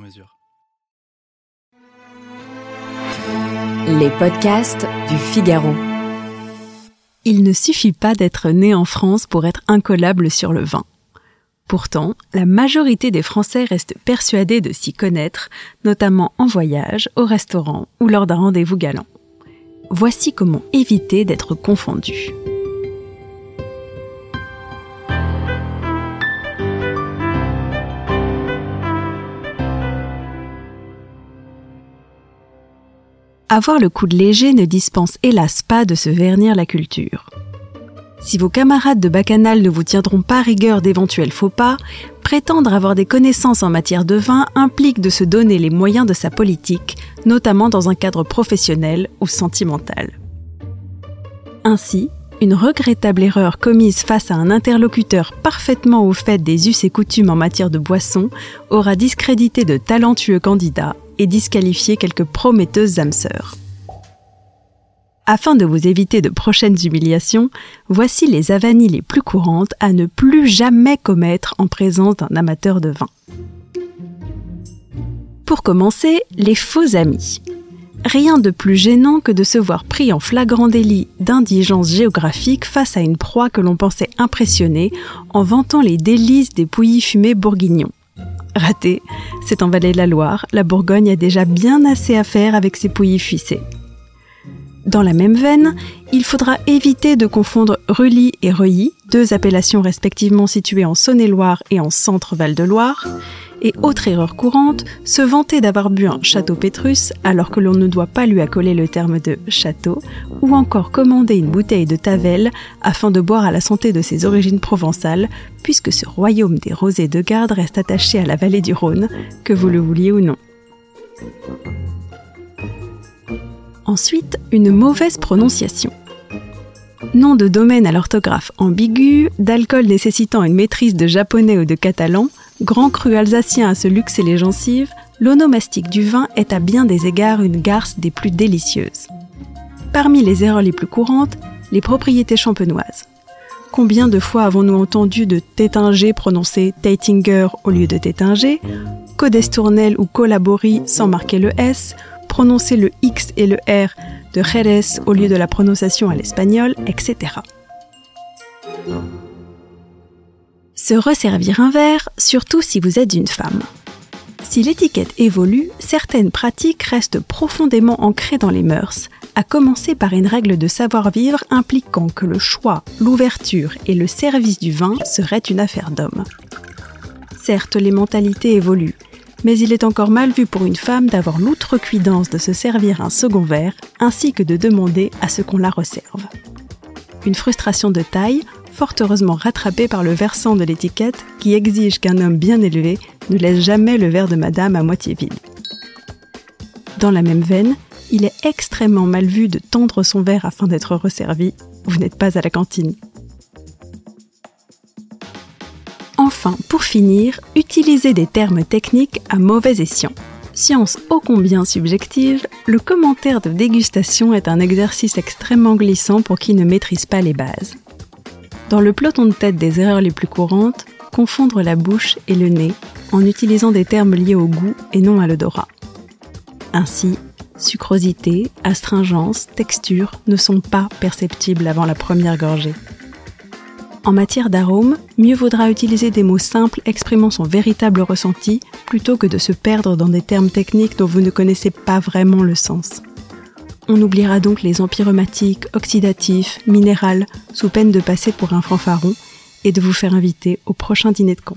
mesure. Les podcasts du Figaro. Il ne suffit pas d'être né en France pour être incollable sur le vin. Pourtant, la majorité des Français restent persuadés de s'y connaître, notamment en voyage, au restaurant ou lors d'un rendez-vous galant. Voici comment éviter d'être confondu. Avoir le coude léger ne dispense hélas pas de se vernir la culture. Si vos camarades de bacchanal ne vous tiendront pas rigueur d'éventuels faux pas, prétendre avoir des connaissances en matière de vin implique de se donner les moyens de sa politique, notamment dans un cadre professionnel ou sentimental. Ainsi, une regrettable erreur commise face à un interlocuteur parfaitement au fait des us et coutumes en matière de boisson aura discrédité de talentueux candidats et disqualifier quelques prometteuses âmes sœurs. Afin de vous éviter de prochaines humiliations, voici les avanies les plus courantes à ne plus jamais commettre en présence d'un amateur de vin. Pour commencer, les faux amis. Rien de plus gênant que de se voir pris en flagrant délit d'indigence géographique face à une proie que l'on pensait impressionner en vantant les délices des pouilly fumés bourguignons. Raté, c'est en Vallée de la Loire, la Bourgogne a déjà bien assez à faire avec ses pouilly fuissés. Dans la même veine, il faudra éviter de confondre Rully et Reuilly, deux appellations respectivement situées en Saône-et-Loire et en Centre-Val de Loire, et autre erreur courante, se vanter d'avoir bu un château Pétrus alors que l'on ne doit pas lui accoler le terme de château, ou encore commander une bouteille de Tavel afin de boire à la santé de ses origines provençales, puisque ce royaume des rosés de garde reste attaché à la vallée du Rhône, que vous le vouliez ou non. Ensuite, une mauvaise prononciation. Nom de domaine à l'orthographe ambiguë, d'alcool nécessitant une maîtrise de japonais ou de catalan, grand cru alsacien à se luxer les gencives, l'onomastique du vin est à bien des égards une garce des plus délicieuses. Parmi les erreurs les plus courantes, les propriétés champenoises. Combien de fois avons-nous entendu de Tétinger prononcer Teitinger au lieu de Tétinger, Codestournel ou Collabori sans marquer le S, prononcer le X et le R de Jerez au lieu de la prononciation à l'espagnol, etc. Se resservir un verre, surtout si vous êtes une femme. Si l'étiquette évolue, certaines pratiques restent profondément ancrées dans les mœurs, à commencer par une règle de savoir-vivre impliquant que le choix, l'ouverture et le service du vin seraient une affaire d'homme. Certes, les mentalités évoluent, mais il est encore mal vu pour une femme d'avoir l'outrecuidance de se servir un second verre, ainsi que de demander à ce qu'on la resserve. Une frustration de taille, fort heureusement rattrapée par le versant de l'étiquette qui exige qu'un homme bien élevé ne laisse jamais le verre de madame à moitié vide. Dans la même veine, il est extrêmement mal vu de tendre son verre afin d'être resservi, vous n'êtes pas à la cantine. Enfin, pour finir, utilisez des termes techniques à mauvais escient. Science ô combien subjective, le commentaire de dégustation est un exercice extrêmement glissant pour qui ne maîtrise pas les bases. Dans le peloton de tête des erreurs les plus courantes, confondre la bouche et le nez en utilisant des termes liés au goût et non à l'odorat. Ainsi, sucrosité, astringence, texture ne sont pas perceptibles avant la première gorgée. En matière d'arôme, mieux vaudra utiliser des mots simples exprimant son véritable ressenti plutôt que de se perdre dans des termes techniques dont vous ne connaissez pas vraiment le sens. On oubliera donc les empyromatiques, oxydatifs, minérales, sous peine de passer pour un fanfaron et de vous faire inviter au prochain dîner de con.